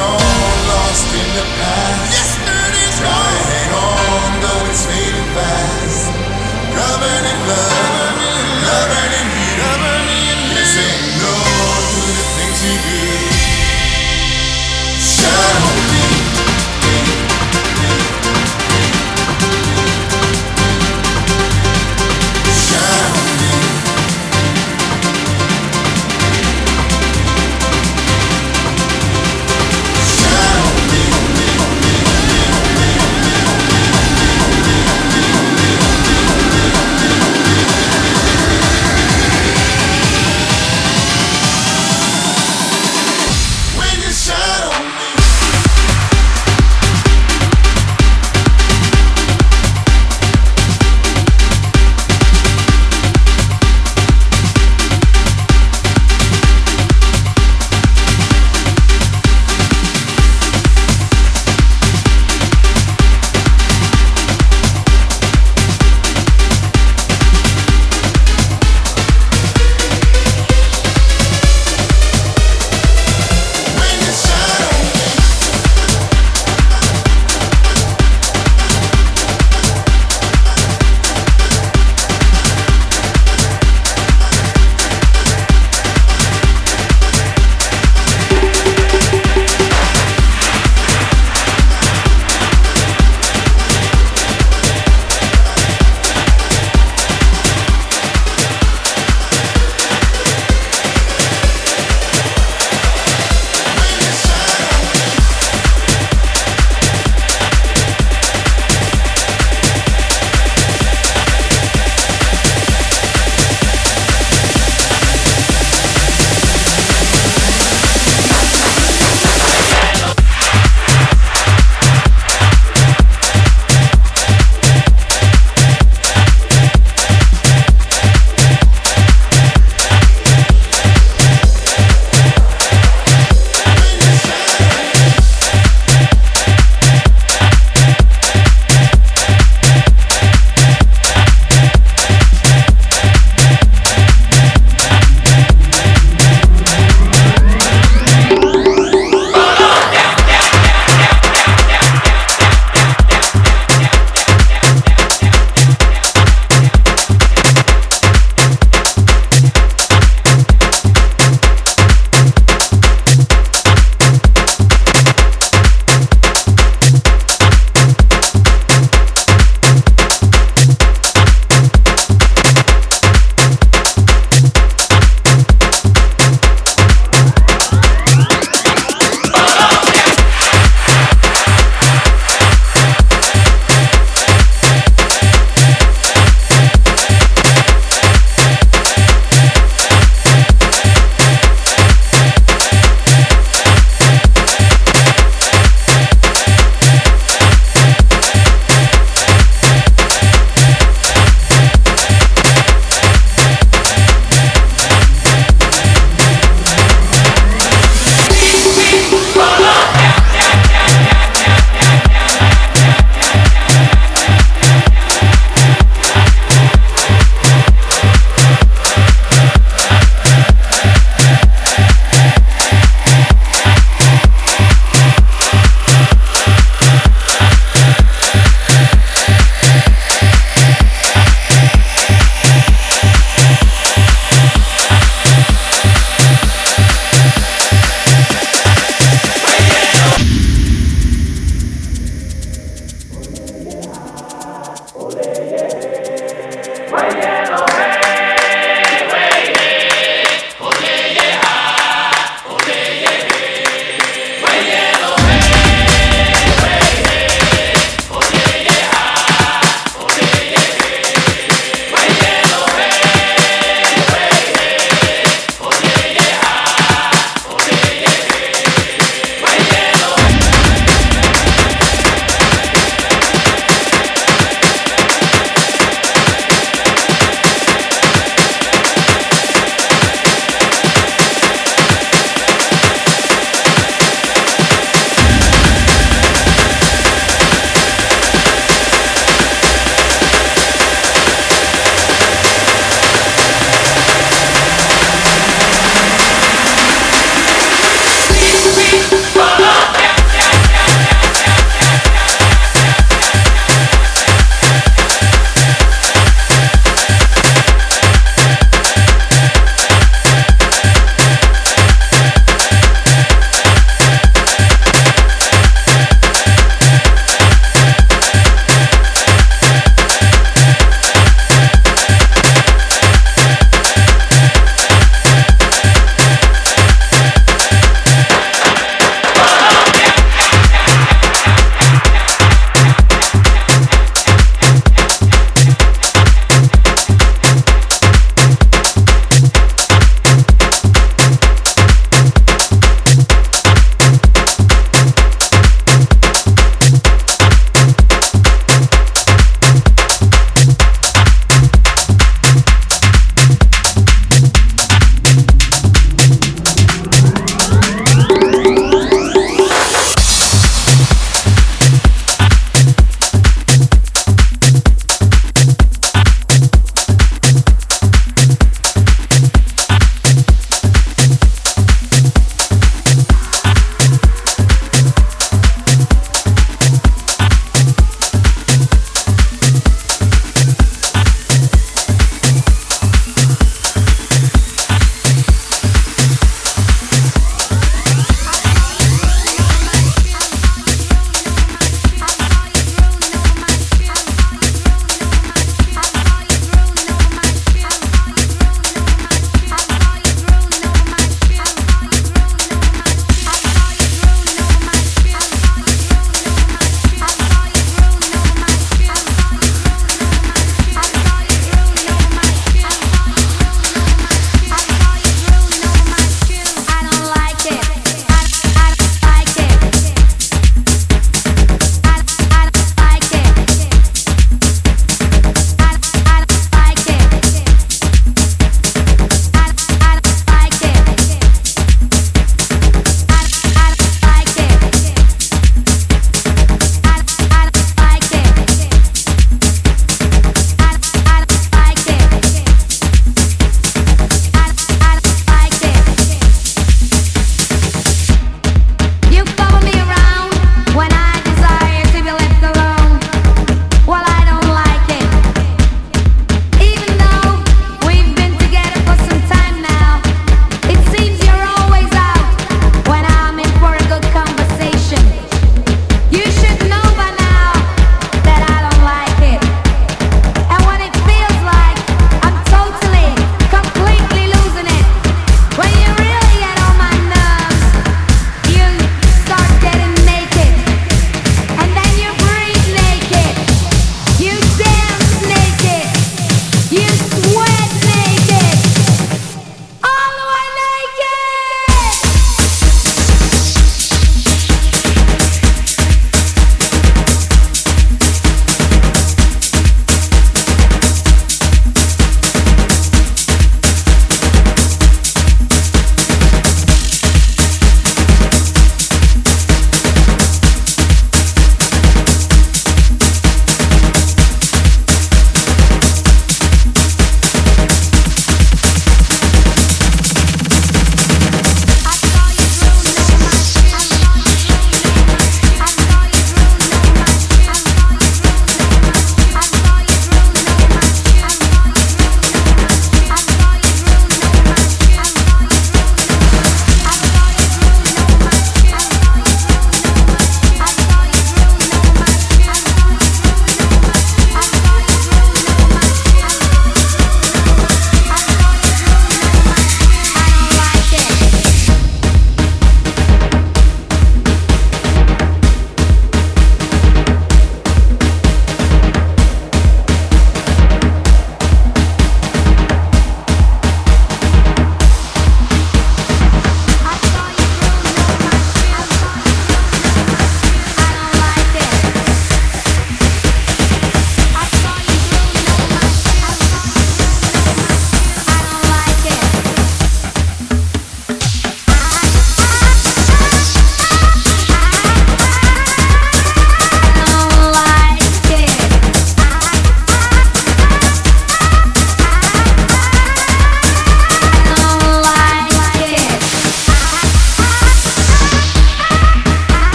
Yesterday's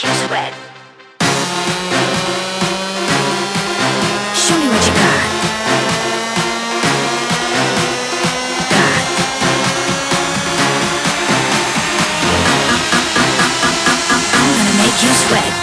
Show me what you got. got. I'm gonna make you sweat.